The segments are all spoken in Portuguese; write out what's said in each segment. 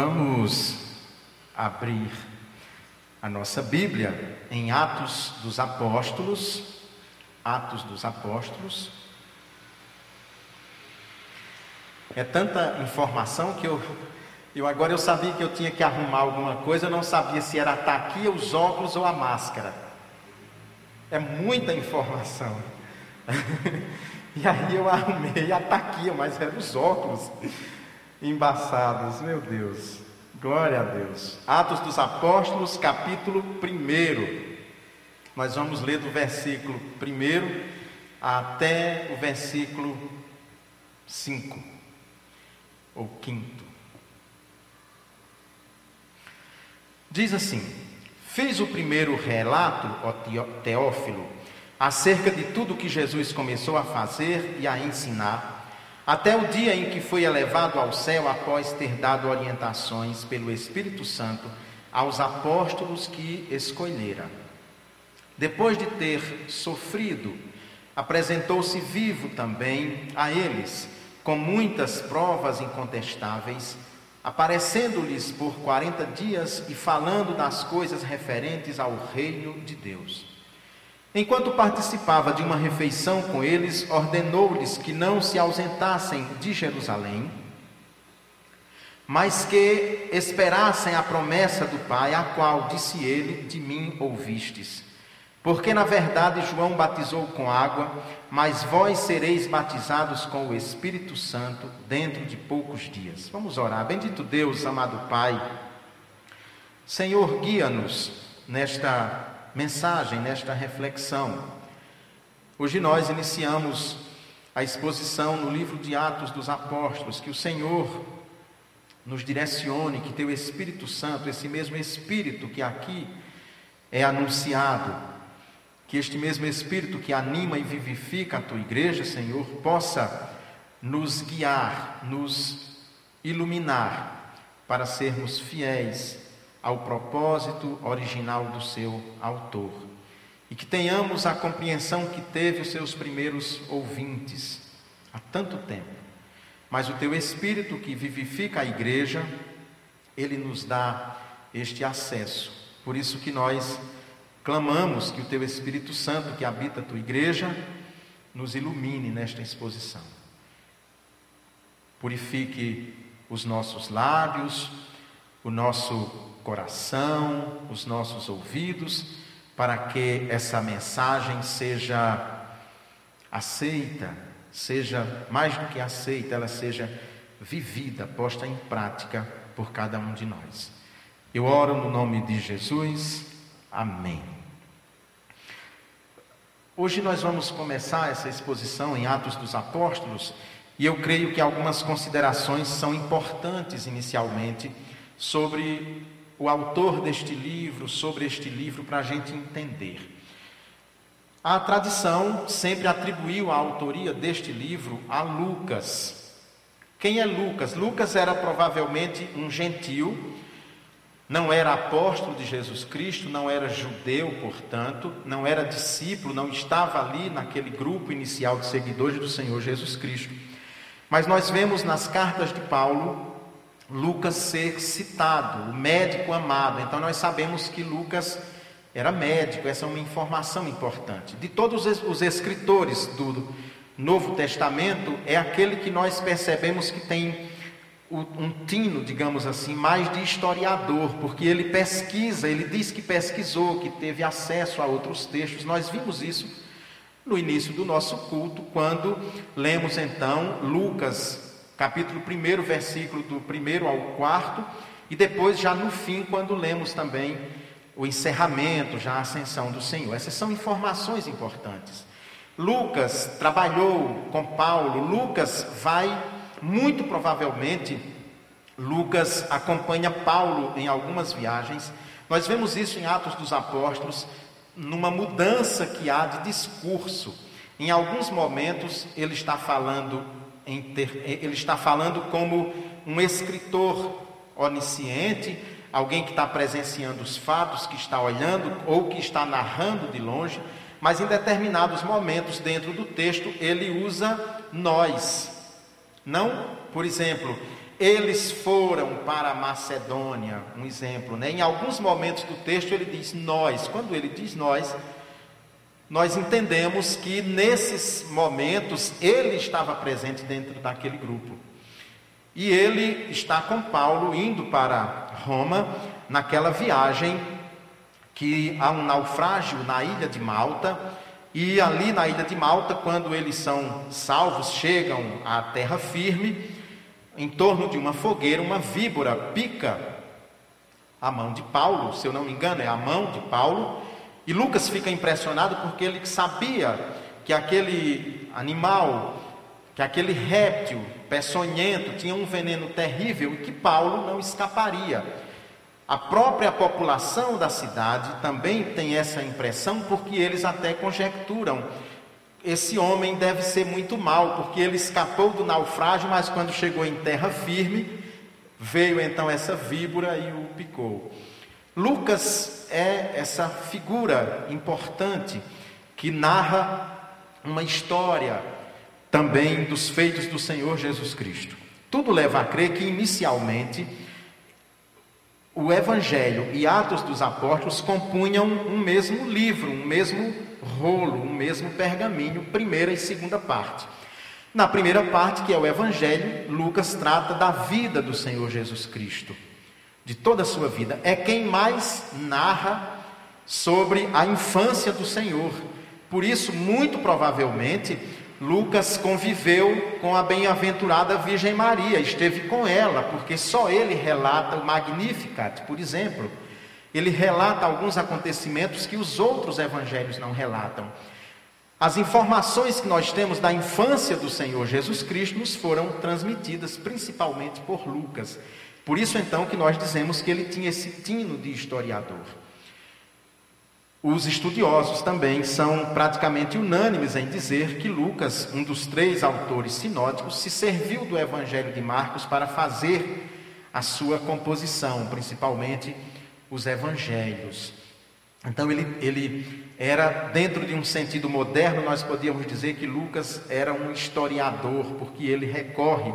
Vamos abrir a nossa Bíblia em Atos dos Apóstolos, Atos dos Apóstolos. É tanta informação que eu, eu agora eu sabia que eu tinha que arrumar alguma coisa, eu não sabia se era estar aqui, os óculos ou a máscara. É muita informação. e aí eu arrumei a taquia, mas eram os óculos embaçados, meu Deus. Glória a Deus. Atos dos Apóstolos, capítulo 1. Nós vamos ler do versículo 1 até o versículo 5, ou 5. Diz assim: Fiz o primeiro relato, ó Teófilo, acerca de tudo que Jesus começou a fazer e a ensinar até o dia em que foi elevado ao céu após ter dado orientações pelo Espírito Santo aos apóstolos que escolhera. Depois de ter sofrido, apresentou-se vivo também a eles, com muitas provas incontestáveis, aparecendo-lhes por quarenta dias e falando das coisas referentes ao reino de Deus. Enquanto participava de uma refeição com eles, ordenou-lhes que não se ausentassem de Jerusalém, mas que esperassem a promessa do Pai, a qual disse ele: De mim ouvistes. Porque na verdade João batizou com água, mas vós sereis batizados com o Espírito Santo dentro de poucos dias. Vamos orar. Bendito Deus, amado Pai. Senhor, guia-nos nesta mensagem, nesta reflexão. Hoje nós iniciamos a exposição no livro de Atos dos Apóstolos, que o Senhor nos direcione, que teu Espírito Santo, esse mesmo Espírito que aqui é anunciado, que este mesmo Espírito que anima e vivifica a tua igreja, Senhor, possa nos guiar, nos iluminar para sermos fiéis ao propósito original do seu autor. E que tenhamos a compreensão que teve os seus primeiros ouvintes há tanto tempo. Mas o teu Espírito que vivifica a igreja, ele nos dá este acesso. Por isso que nós clamamos que o teu Espírito Santo que habita a tua igreja nos ilumine nesta exposição. Purifique os nossos lábios, o nosso coração, os nossos ouvidos, para que essa mensagem seja aceita, seja mais do que aceita, ela seja vivida, posta em prática por cada um de nós. Eu oro no nome de Jesus. Amém. Hoje nós vamos começar essa exposição em Atos dos Apóstolos e eu creio que algumas considerações são importantes inicialmente sobre o autor deste livro, sobre este livro, para a gente entender. A tradição sempre atribuiu a autoria deste livro a Lucas. Quem é Lucas? Lucas era provavelmente um gentil, não era apóstolo de Jesus Cristo, não era judeu, portanto, não era discípulo, não estava ali naquele grupo inicial de seguidores do Senhor Jesus Cristo. Mas nós vemos nas cartas de Paulo Lucas ser citado, o médico amado. Então nós sabemos que Lucas era médico, essa é uma informação importante. De todos os escritores do Novo Testamento, é aquele que nós percebemos que tem um tino, digamos assim, mais de historiador, porque ele pesquisa, ele diz que pesquisou, que teve acesso a outros textos. Nós vimos isso no início do nosso culto, quando lemos então Lucas capítulo 1, versículo do 1 ao 4, e depois, já no fim, quando lemos também o encerramento, já a ascensão do Senhor. Essas são informações importantes. Lucas trabalhou com Paulo, Lucas vai, muito provavelmente, Lucas acompanha Paulo em algumas viagens. Nós vemos isso em Atos dos Apóstolos, numa mudança que há de discurso. Em alguns momentos ele está falando ele está falando como um escritor onisciente, alguém que está presenciando os fatos, que está olhando ou que está narrando de longe, mas em determinados momentos dentro do texto ele usa nós. Não, por exemplo, eles foram para a Macedônia, um exemplo, né? Em alguns momentos do texto ele diz nós. Quando ele diz nós, nós entendemos que nesses momentos ele estava presente dentro daquele grupo. E ele está com Paulo indo para Roma naquela viagem que há um naufrágio na ilha de Malta. E ali na ilha de Malta, quando eles são salvos, chegam à terra firme, em torno de uma fogueira, uma víbora pica a mão de Paulo, se eu não me engano, é a mão de Paulo. E Lucas fica impressionado porque ele sabia que aquele animal, que aquele réptil peçonhento tinha um veneno terrível e que Paulo não escaparia. A própria população da cidade também tem essa impressão, porque eles até conjecturam. Esse homem deve ser muito mal, porque ele escapou do naufrágio, mas quando chegou em terra firme, veio então essa víbora e o picou. Lucas é essa figura importante que narra uma história também dos feitos do Senhor Jesus Cristo. Tudo leva a crer que inicialmente o Evangelho e Atos dos Apóstolos compunham um mesmo livro, um mesmo rolo, um mesmo pergaminho, primeira e segunda parte. Na primeira parte, que é o Evangelho, Lucas trata da vida do Senhor Jesus Cristo, de toda a sua vida. É quem mais narra sobre a infância do Senhor. Por isso, muito provavelmente, Lucas conviveu com a bem-aventurada Virgem Maria, esteve com ela, porque só ele relata o Magnificat, por exemplo. Ele relata alguns acontecimentos que os outros evangelhos não relatam. As informações que nós temos da infância do Senhor Jesus Cristo nos foram transmitidas principalmente por Lucas. Por isso então que nós dizemos que ele tinha esse tino de historiador. Os estudiosos também são praticamente unânimes em dizer que Lucas, um dos três autores sinóticos, se serviu do Evangelho de Marcos para fazer a sua composição, principalmente os evangelhos. Então ele, ele era, dentro de um sentido moderno, nós podíamos dizer que Lucas era um historiador, porque ele recorre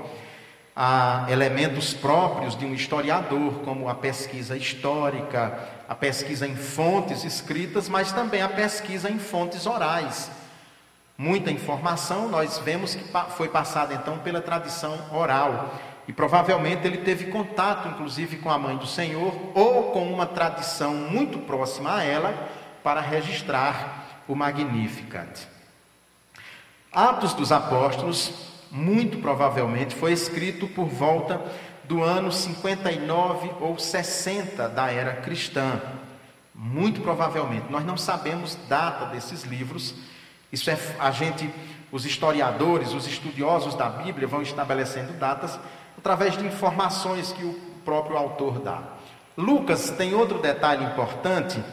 a elementos próprios de um historiador, como a pesquisa histórica, a pesquisa em fontes escritas, mas também a pesquisa em fontes orais. Muita informação nós vemos que foi passada então pela tradição oral. E provavelmente ele teve contato, inclusive, com a mãe do Senhor ou com uma tradição muito próxima a ela para registrar o Magnificat. Atos dos Apóstolos, muito provavelmente, foi escrito por volta do ano 59 ou 60 da era cristã. Muito provavelmente. Nós não sabemos data desses livros. Isso é a gente, os historiadores, os estudiosos da Bíblia vão estabelecendo datas através de informações que o próprio autor dá. Lucas tem outro detalhe importante,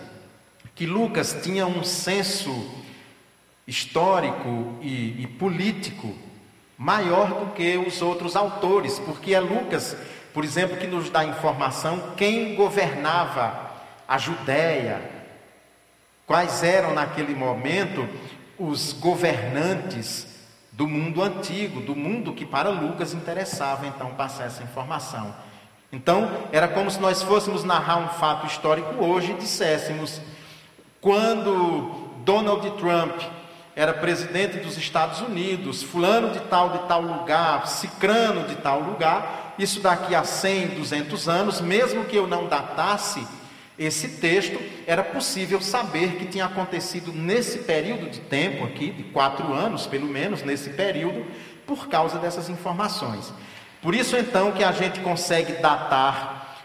que Lucas tinha um senso histórico e, e político maior do que os outros autores, porque é Lucas, por exemplo, que nos dá informação quem governava a Judéia, quais eram naquele momento os governantes do mundo antigo, do mundo que para Lucas interessava então passar essa informação. Então, era como se nós fôssemos narrar um fato histórico hoje e disséssemos: quando Donald Trump era presidente dos Estados Unidos, fulano de tal de tal lugar, cicrano de tal lugar, isso daqui a 100, 200 anos, mesmo que eu não datasse esse texto, era possível saber que tinha acontecido nesse período de tempo aqui, de quatro anos pelo menos, nesse período, por causa dessas informações. Por isso então que a gente consegue datar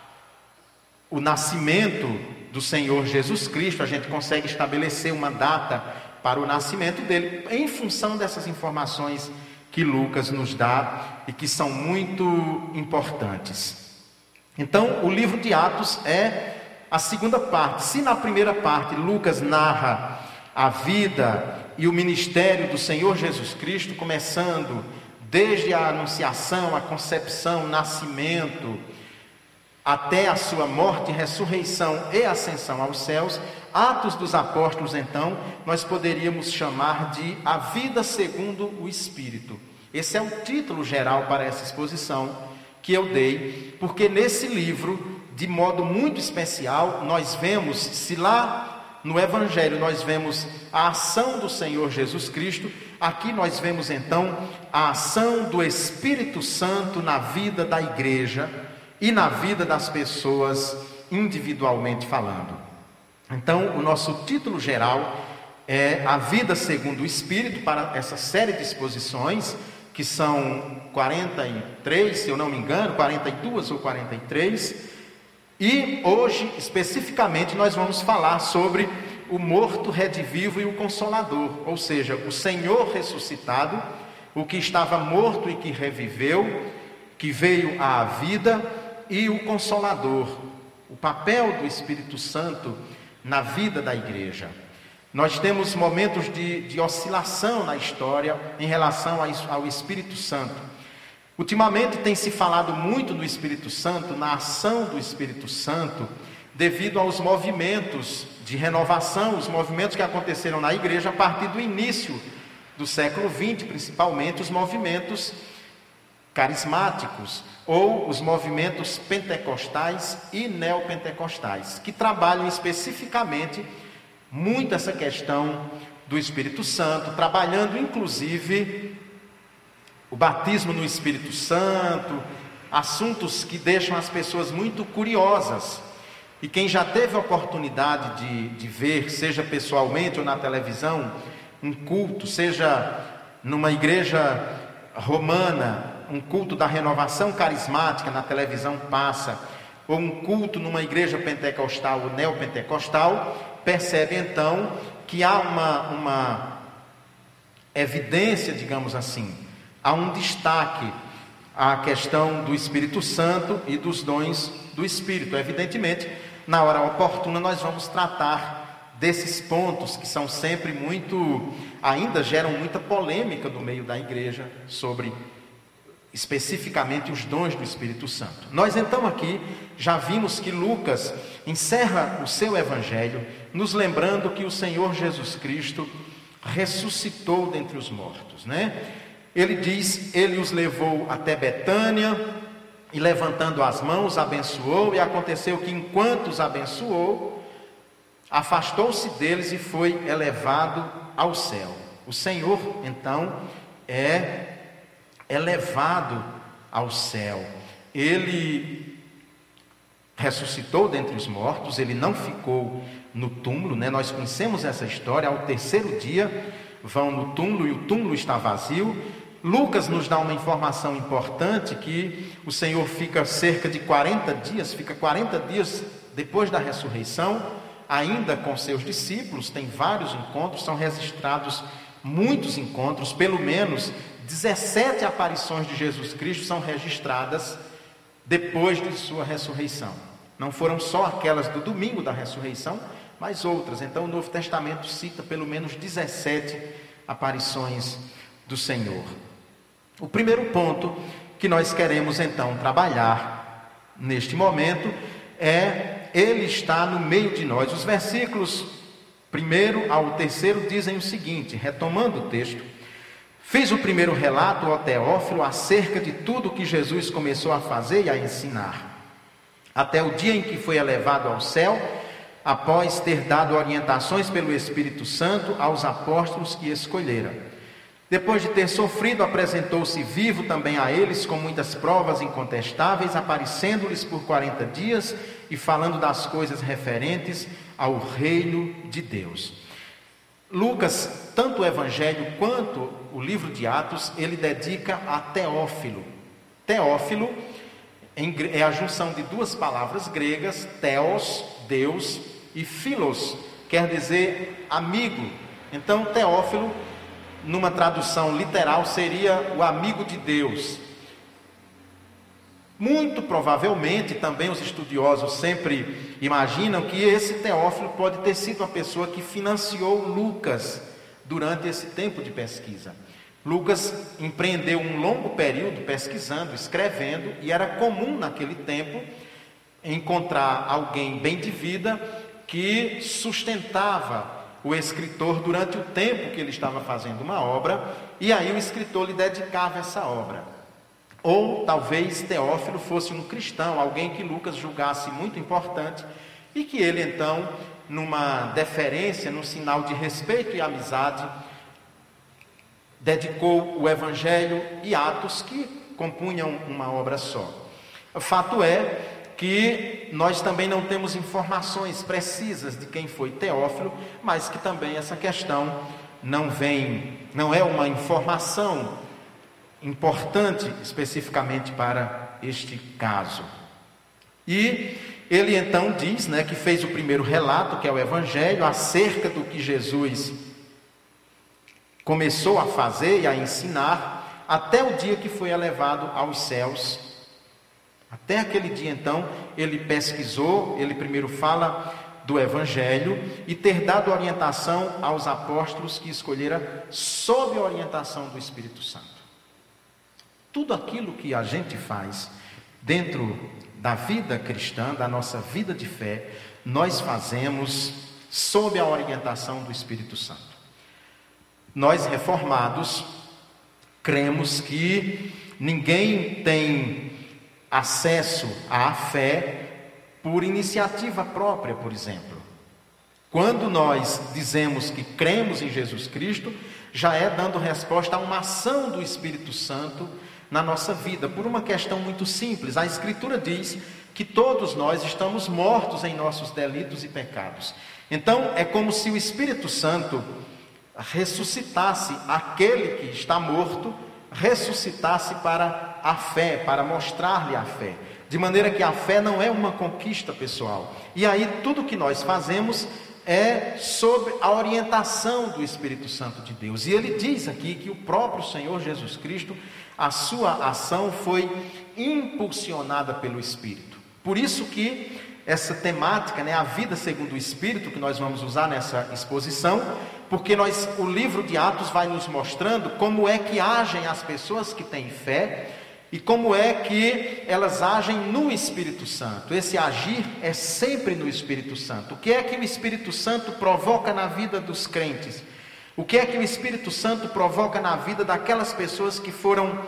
o nascimento do Senhor Jesus Cristo, a gente consegue estabelecer uma data para o nascimento dele, em função dessas informações que Lucas nos dá e que são muito importantes. Então, o livro de Atos é a segunda parte. Se na primeira parte Lucas narra a vida e o ministério do Senhor Jesus Cristo, começando desde a anunciação, a concepção, o nascimento, até a sua morte, ressurreição e ascensão aos céus, Atos dos Apóstolos, então, nós poderíamos chamar de A Vida Segundo o Espírito. Esse é o título geral para essa exposição, que eu dei, porque nesse livro, de modo muito especial, nós vemos, se lá no Evangelho nós vemos a ação do Senhor Jesus Cristo, aqui nós vemos então a ação do Espírito Santo na vida da igreja e na vida das pessoas individualmente falando. Então, o nosso título geral é A Vida Segundo o Espírito, para essa série de exposições, que são 43, se eu não me engano, 42 ou 43. E hoje, especificamente, nós vamos falar sobre o morto redivivo e o consolador, ou seja, o Senhor ressuscitado, o que estava morto e que reviveu, que veio à vida, e o consolador, o papel do Espírito Santo na vida da igreja. Nós temos momentos de, de oscilação na história em relação ao Espírito Santo. Ultimamente tem se falado muito do Espírito Santo, na ação do Espírito Santo, devido aos movimentos de renovação, os movimentos que aconteceram na igreja a partir do início do século XX, principalmente os movimentos carismáticos ou os movimentos pentecostais e neopentecostais, que trabalham especificamente muito essa questão do Espírito Santo, trabalhando inclusive o batismo no Espírito Santo, assuntos que deixam as pessoas muito curiosas. E quem já teve a oportunidade de, de ver, seja pessoalmente ou na televisão, um culto, seja numa igreja romana, um culto da renovação carismática na televisão passa, ou um culto numa igreja pentecostal ou neopentecostal, percebe então que há uma, uma evidência, digamos assim, há um destaque à questão do Espírito Santo e dos dons do Espírito. Evidentemente, na hora oportuna, nós vamos tratar desses pontos que são sempre muito, ainda geram muita polêmica no meio da igreja sobre especificamente os dons do Espírito Santo. Nós então aqui já vimos que Lucas encerra o seu evangelho nos lembrando que o Senhor Jesus Cristo ressuscitou dentre os mortos, né? Ele diz: Ele os levou até Betânia e, levantando as mãos, abençoou. E aconteceu que, enquanto os abençoou, afastou-se deles e foi elevado ao céu. O Senhor, então, é elevado ao céu. Ele ressuscitou dentre os mortos, ele não ficou no túmulo, né? Nós conhecemos essa história. Ao terceiro dia, vão no túmulo e o túmulo está vazio. Lucas nos dá uma informação importante que o Senhor fica cerca de 40 dias, fica 40 dias depois da ressurreição, ainda com seus discípulos, tem vários encontros, são registrados muitos encontros, pelo menos 17 aparições de Jesus Cristo são registradas depois de sua ressurreição. Não foram só aquelas do domingo da ressurreição, mas outras. Então o Novo Testamento cita pelo menos 17 aparições do Senhor. O primeiro ponto que nós queremos então trabalhar neste momento é ele está no meio de nós. Os versículos primeiro ao terceiro dizem o seguinte, retomando o texto: Fiz o primeiro relato ao Teófilo acerca de tudo que Jesus começou a fazer e a ensinar, até o dia em que foi elevado ao céu, após ter dado orientações pelo Espírito Santo aos apóstolos que escolhera. Depois de ter sofrido, apresentou-se vivo também a eles com muitas provas incontestáveis, aparecendo-lhes por 40 dias e falando das coisas referentes ao reino de Deus. Lucas, tanto o Evangelho quanto o livro de Atos, ele dedica a Teófilo. Teófilo é a junção de duas palavras gregas, Theos, Deus, e Philos, quer dizer amigo. Então, Teófilo numa tradução literal, seria o amigo de Deus. Muito provavelmente, também os estudiosos sempre imaginam que esse Teófilo pode ter sido a pessoa que financiou Lucas durante esse tempo de pesquisa. Lucas empreendeu um longo período pesquisando, escrevendo, e era comum naquele tempo encontrar alguém bem de vida que sustentava o escritor durante o tempo que ele estava fazendo uma obra, e aí o escritor lhe dedicava essa obra. Ou talvez Teófilo fosse um cristão, alguém que Lucas julgasse muito importante e que ele então, numa deferência, num sinal de respeito e amizade, dedicou o Evangelho e Atos que compunham uma obra só. O fato é que nós também não temos informações precisas de quem foi Teófilo, mas que também essa questão não vem, não é uma informação importante especificamente para este caso. E ele então diz, né, que fez o primeiro relato, que é o evangelho, acerca do que Jesus começou a fazer e a ensinar até o dia que foi elevado aos céus. Até aquele dia então, ele pesquisou, ele primeiro fala do Evangelho e ter dado orientação aos apóstolos que escolhera sob a orientação do Espírito Santo. Tudo aquilo que a gente faz dentro da vida cristã, da nossa vida de fé, nós fazemos sob a orientação do Espírito Santo. Nós reformados cremos que ninguém tem acesso à fé por iniciativa própria, por exemplo. Quando nós dizemos que cremos em Jesus Cristo, já é dando resposta a uma ação do Espírito Santo na nossa vida, por uma questão muito simples. A Escritura diz que todos nós estamos mortos em nossos delitos e pecados. Então, é como se o Espírito Santo ressuscitasse aquele que está morto, ressuscitasse para a fé, para mostrar-lhe a fé. De maneira que a fé não é uma conquista pessoal. E aí tudo que nós fazemos é sob a orientação do Espírito Santo de Deus. E ele diz aqui que o próprio Senhor Jesus Cristo a sua ação foi impulsionada pelo Espírito. Por isso que essa temática, né, a vida segundo o Espírito, que nós vamos usar nessa exposição, porque nós, o livro de Atos vai nos mostrando como é que agem as pessoas que têm fé e como é que elas agem no Espírito Santo. Esse agir é sempre no Espírito Santo. O que é que o Espírito Santo provoca na vida dos crentes? O que é que o Espírito Santo provoca na vida daquelas pessoas que foram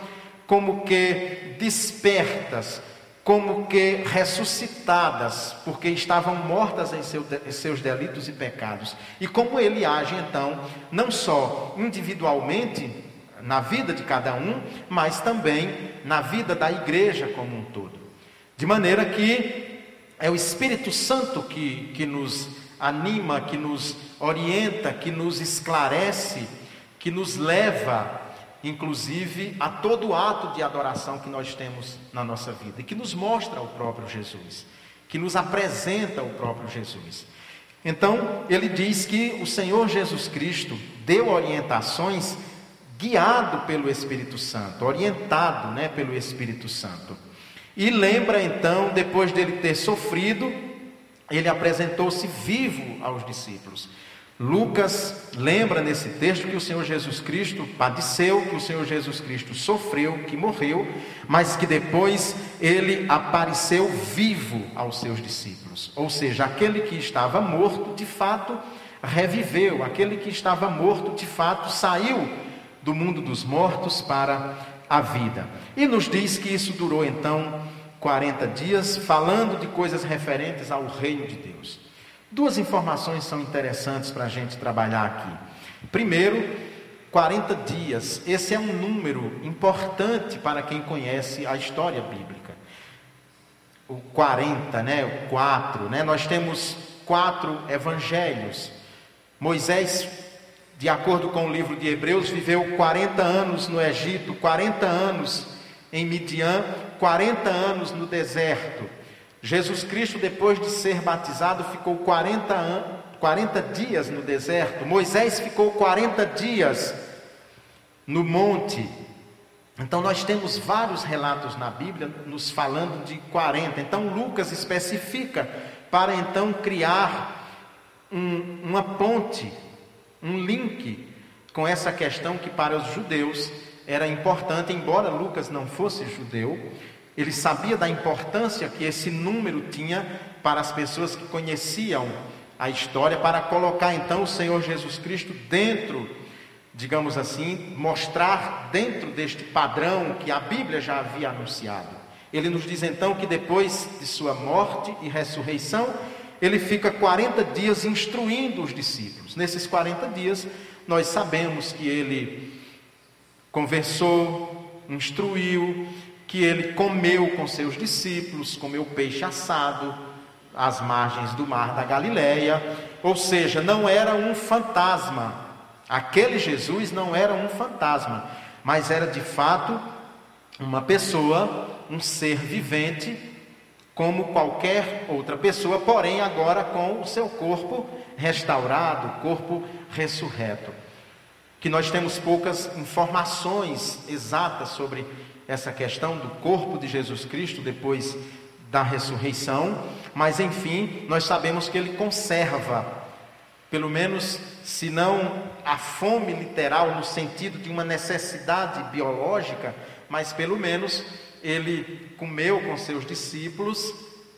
como que despertas, como que ressuscitadas, porque estavam mortas em, seu, em seus delitos e pecados? E como ele age então, não só individualmente na vida de cada um, mas também na vida da igreja como um todo. De maneira que é o Espírito Santo que, que nos anima, que nos orienta, que nos esclarece, que nos leva, inclusive, a todo ato de adoração que nós temos na nossa vida e que nos mostra o próprio Jesus, que nos apresenta o próprio Jesus. Então, ele diz que o Senhor Jesus Cristo deu orientações guiado pelo Espírito Santo, orientado, né, pelo Espírito Santo. E lembra então, depois dele ter sofrido, ele apresentou-se vivo aos discípulos. Lucas lembra nesse texto que o Senhor Jesus Cristo padeceu, que o Senhor Jesus Cristo sofreu, que morreu, mas que depois ele apareceu vivo aos seus discípulos. Ou seja, aquele que estava morto, de fato, reviveu, aquele que estava morto, de fato, saiu do mundo dos mortos para a vida. E nos diz que isso durou então 40 dias, falando de coisas referentes ao reino de Deus. Duas informações são interessantes para a gente trabalhar aqui. Primeiro, 40 dias. Esse é um número importante para quem conhece a história bíblica. O 40, né? O 4, né? Nós temos quatro evangelhos. Moisés, de acordo com o livro de Hebreus, viveu 40 anos no Egito, 40 anos em Midian, 40 anos no deserto. Jesus Cristo, depois de ser batizado, ficou 40, an 40 dias no deserto. Moisés ficou 40 dias no monte. Então, nós temos vários relatos na Bíblia nos falando de 40. Então, Lucas especifica para então criar um, uma ponte, um link com essa questão que para os judeus era importante, embora Lucas não fosse judeu, ele sabia da importância que esse número tinha para as pessoas que conheciam a história, para colocar então o Senhor Jesus Cristo dentro digamos assim, mostrar dentro deste padrão que a Bíblia já havia anunciado. Ele nos diz então que depois de sua morte e ressurreição, ele fica 40 dias instruindo os discípulos. Nesses 40 dias, nós sabemos que ele conversou, instruiu, que ele comeu com seus discípulos, comeu peixe assado às margens do mar da Galileia, ou seja, não era um fantasma. Aquele Jesus não era um fantasma, mas era de fato uma pessoa, um ser vivente, como qualquer outra pessoa, porém agora com o seu corpo restaurado, corpo ressurreto. Que nós temos poucas informações exatas sobre essa questão do corpo de Jesus Cristo depois da ressurreição, mas enfim, nós sabemos que ele conserva, pelo menos, se não a fome literal no sentido de uma necessidade biológica, mas pelo menos ele comeu com seus discípulos,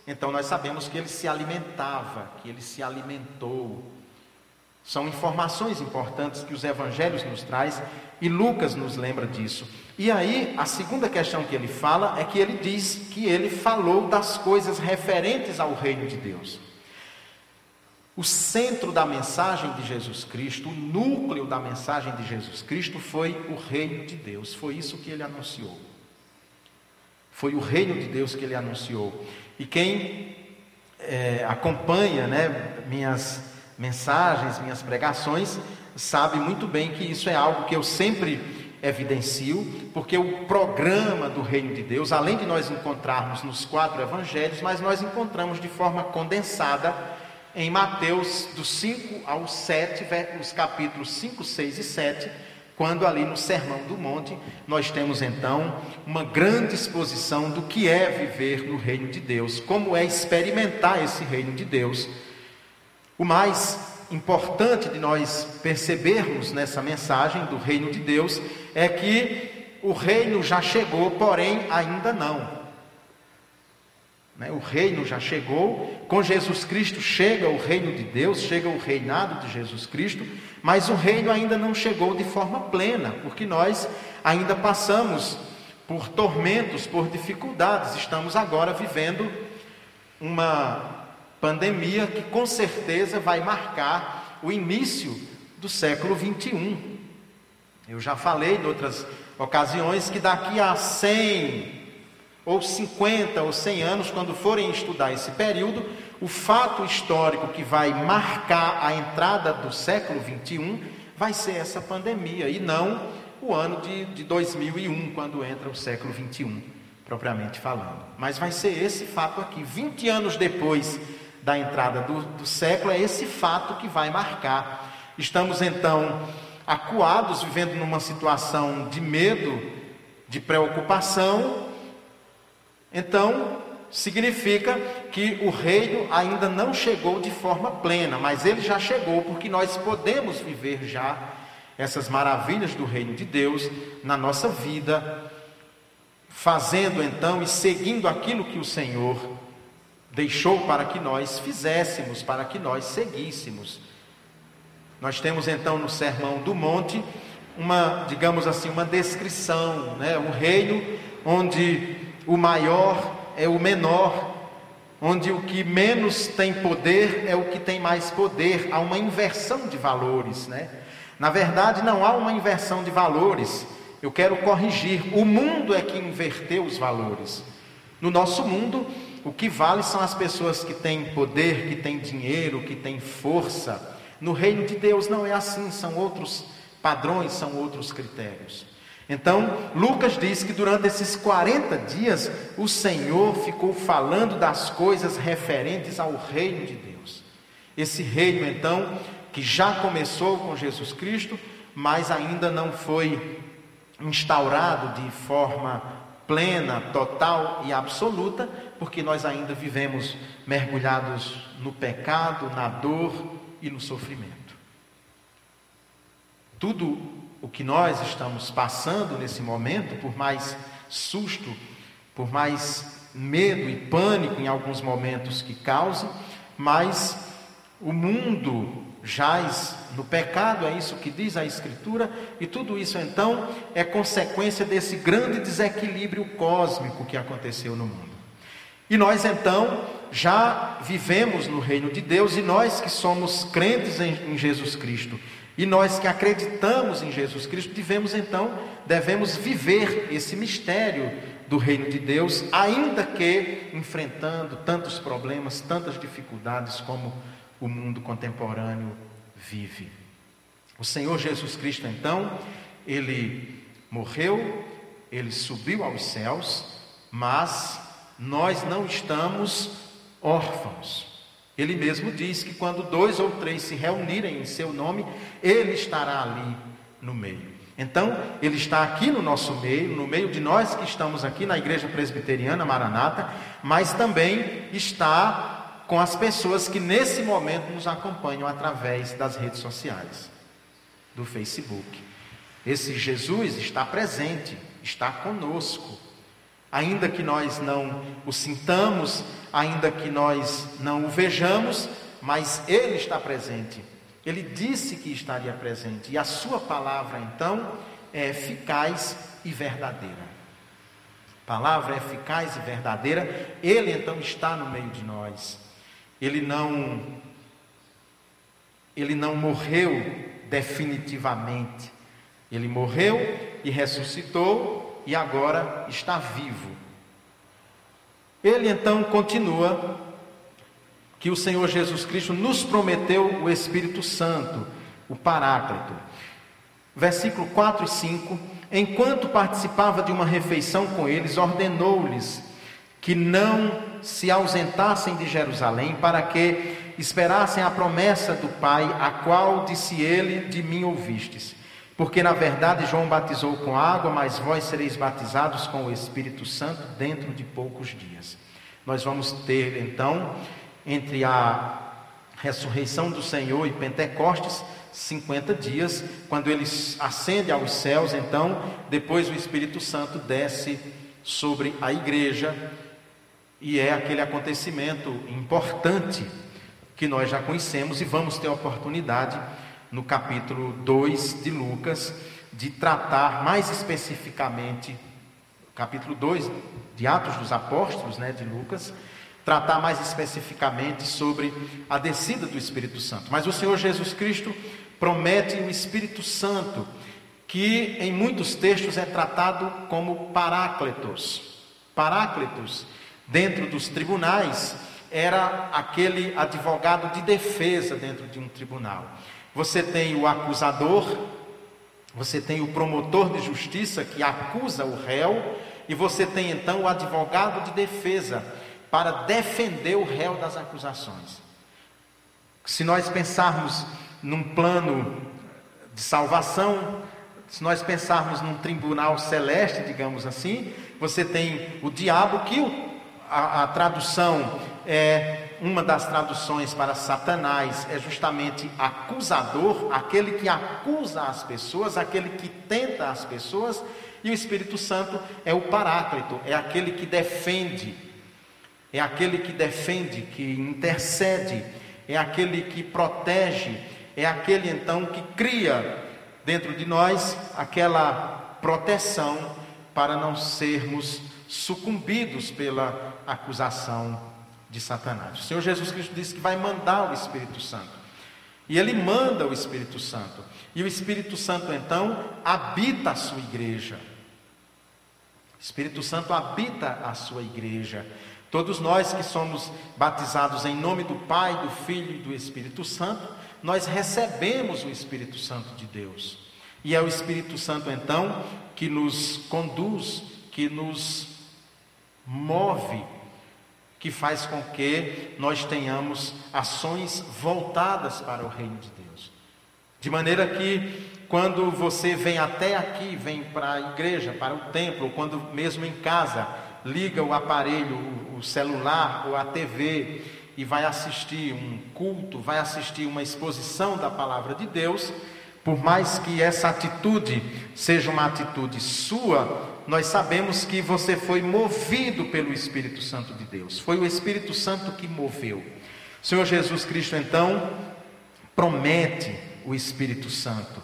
então nós sabemos que ele se alimentava, que ele se alimentou. São informações importantes que os evangelhos nos traz e Lucas nos lembra disso. E aí, a segunda questão que ele fala é que ele diz que ele falou das coisas referentes ao reino de Deus. O centro da mensagem de Jesus Cristo, o núcleo da mensagem de Jesus Cristo foi o reino de Deus. Foi isso que ele anunciou. Foi o reino de Deus que ele anunciou. E quem é, acompanha né, minhas mensagens, minhas pregações, sabe muito bem que isso é algo que eu sempre evidencio, porque o programa do reino de Deus, além de nós encontrarmos nos quatro evangelhos, mas nós encontramos de forma condensada em Mateus do 5 ao 7, os capítulos 5, 6 e 7, quando ali no Sermão do Monte nós temos então uma grande exposição do que é viver no reino de Deus, como é experimentar esse reino de Deus. O mais importante de nós percebermos nessa mensagem do reino de Deus é que o reino já chegou, porém ainda não. Né? O reino já chegou, com Jesus Cristo chega o reino de Deus, chega o reinado de Jesus Cristo, mas o reino ainda não chegou de forma plena, porque nós ainda passamos por tormentos, por dificuldades, estamos agora vivendo uma Pandemia que com certeza vai marcar o início do século 21. Eu já falei em outras ocasiões que daqui a 100 ou 50 ou 100 anos, quando forem estudar esse período, o fato histórico que vai marcar a entrada do século 21 vai ser essa pandemia e não o ano de, de 2001, quando entra o século 21, propriamente falando. Mas vai ser esse fato aqui, 20 anos depois da entrada do, do século, é esse fato que vai marcar. Estamos então acuados, vivendo numa situação de medo, de preocupação. Então, significa que o reino ainda não chegou de forma plena, mas ele já chegou porque nós podemos viver já essas maravilhas do reino de Deus na nossa vida, fazendo então e seguindo aquilo que o Senhor deixou para que nós fizéssemos, para que nós seguíssemos. Nós temos então no Sermão do Monte uma, digamos assim, uma descrição, né? um reino onde o maior é o menor, onde o que menos tem poder é o que tem mais poder. Há uma inversão de valores, né? Na verdade, não há uma inversão de valores. Eu quero corrigir. O mundo é que inverteu os valores. No nosso mundo, o que vale são as pessoas que têm poder, que têm dinheiro, que têm força. No reino de Deus não é assim, são outros padrões, são outros critérios. Então, Lucas diz que durante esses 40 dias, o Senhor ficou falando das coisas referentes ao reino de Deus. Esse reino, então, que já começou com Jesus Cristo, mas ainda não foi instaurado de forma plena, total e absoluta, porque nós ainda vivemos mergulhados no pecado, na dor e no sofrimento. Tudo o que nós estamos passando nesse momento, por mais susto, por mais medo e pânico em alguns momentos que cause, mas o mundo jaz no pecado, é isso que diz a Escritura, e tudo isso então é consequência desse grande desequilíbrio cósmico que aconteceu no mundo. E nós então já vivemos no reino de Deus, e nós que somos crentes em, em Jesus Cristo, e nós que acreditamos em Jesus Cristo, devemos então, devemos viver esse mistério do reino de Deus, ainda que enfrentando tantos problemas, tantas dificuldades como o mundo contemporâneo vive. O Senhor Jesus Cristo, então, ele morreu, ele subiu aos céus, mas nós não estamos órfãos. Ele mesmo diz que quando dois ou três se reunirem em seu nome, ele estará ali no meio. Então, ele está aqui no nosso meio, no meio de nós que estamos aqui na Igreja Presbiteriana Maranata, mas também está com as pessoas que nesse momento nos acompanham através das redes sociais, do Facebook. Esse Jesus está presente, está conosco. Ainda que nós não o sintamos, ainda que nós não o vejamos, mas Ele está presente. Ele disse que estaria presente, e a Sua palavra, então, é eficaz e verdadeira. palavra eficaz e verdadeira, Ele então está no meio de nós ele não ele não morreu definitivamente. Ele morreu e ressuscitou e agora está vivo. Ele então continua que o Senhor Jesus Cristo nos prometeu o Espírito Santo, o Paráclito. Versículo 4 e 5: Enquanto participava de uma refeição com eles, ordenou-lhes que não se ausentassem de Jerusalém, para que esperassem a promessa do Pai, a qual disse ele: De mim ouvistes. Porque na verdade João batizou com água, mas vós sereis batizados com o Espírito Santo dentro de poucos dias. Nós vamos ter então, entre a ressurreição do Senhor e Pentecostes, 50 dias, quando ele ascende aos céus, então, depois o Espírito Santo desce sobre a igreja e é aquele acontecimento importante que nós já conhecemos e vamos ter a oportunidade no capítulo 2 de Lucas de tratar mais especificamente, capítulo 2 de Atos dos Apóstolos, né, de Lucas, tratar mais especificamente sobre a descida do Espírito Santo. Mas o Senhor Jesus Cristo promete o Espírito Santo, que em muitos textos é tratado como Paráclitos. Paráclitos dentro dos tribunais era aquele advogado de defesa dentro de um tribunal. Você tem o acusador, você tem o promotor de justiça que acusa o réu, e você tem então o advogado de defesa para defender o réu das acusações. Se nós pensarmos num plano de salvação, se nós pensarmos num tribunal celeste, digamos assim, você tem o diabo que o a, a tradução é uma das traduções para Satanás é justamente acusador, aquele que acusa as pessoas, aquele que tenta as pessoas, e o Espírito Santo é o Paráclito, é aquele que defende, é aquele que defende, que intercede, é aquele que protege, é aquele então que cria dentro de nós aquela proteção para não sermos sucumbidos pela acusação de Satanás. O Senhor Jesus Cristo disse que vai mandar o Espírito Santo. E ele manda o Espírito Santo. E o Espírito Santo então habita a sua igreja. O Espírito Santo habita a sua igreja. Todos nós que somos batizados em nome do Pai, do Filho e do Espírito Santo, nós recebemos o Espírito Santo de Deus. E é o Espírito Santo então que nos conduz, que nos move, que faz com que nós tenhamos ações voltadas para o reino de Deus. De maneira que quando você vem até aqui, vem para a igreja, para o templo, quando mesmo em casa, liga o aparelho, o celular ou a TV e vai assistir um culto, vai assistir uma exposição da palavra de Deus, por mais que essa atitude seja uma atitude sua, nós sabemos que você foi movido pelo Espírito Santo de Deus. Foi o Espírito Santo que moveu. O Senhor Jesus Cristo, então, promete o Espírito Santo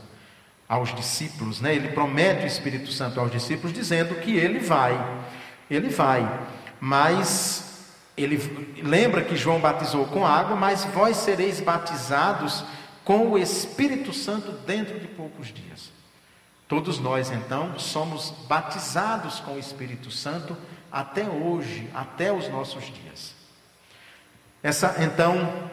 aos discípulos, né? Ele promete o Espírito Santo aos discípulos dizendo que ele vai. Ele vai. Mas ele lembra que João batizou com água, mas vós sereis batizados com o Espírito Santo dentro de poucos dias. Todos nós, então, somos batizados com o Espírito Santo até hoje, até os nossos dias. Essa, então,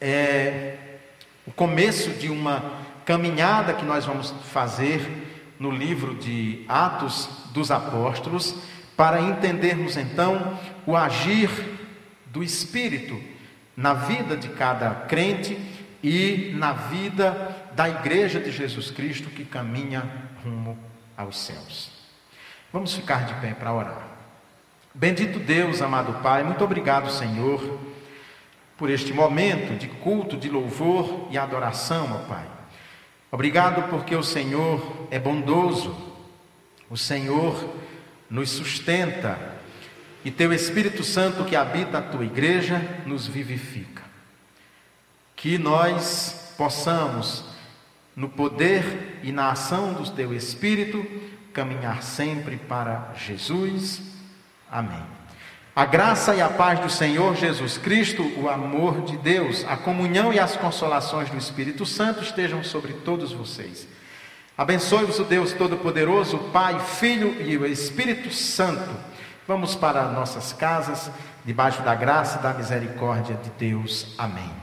é o começo de uma caminhada que nós vamos fazer no livro de Atos dos Apóstolos, para entendermos então o agir do Espírito na vida de cada crente e na vida da Igreja de Jesus Cristo que caminha rumo aos céus. Vamos ficar de pé para orar. Bendito Deus, amado Pai, muito obrigado, Senhor, por este momento de culto, de louvor e adoração, ó Pai. Obrigado porque o Senhor é bondoso, o Senhor nos sustenta e teu Espírito Santo que habita a tua igreja nos vivifica que nós possamos, no poder e na ação do Teu Espírito, caminhar sempre para Jesus. Amém. A graça e a paz do Senhor Jesus Cristo, o amor de Deus, a comunhão e as consolações do Espírito Santo estejam sobre todos vocês. Abençoe-vos o Deus Todo-Poderoso, Pai, Filho e o Espírito Santo. Vamos para nossas casas, debaixo da graça e da misericórdia de Deus. Amém.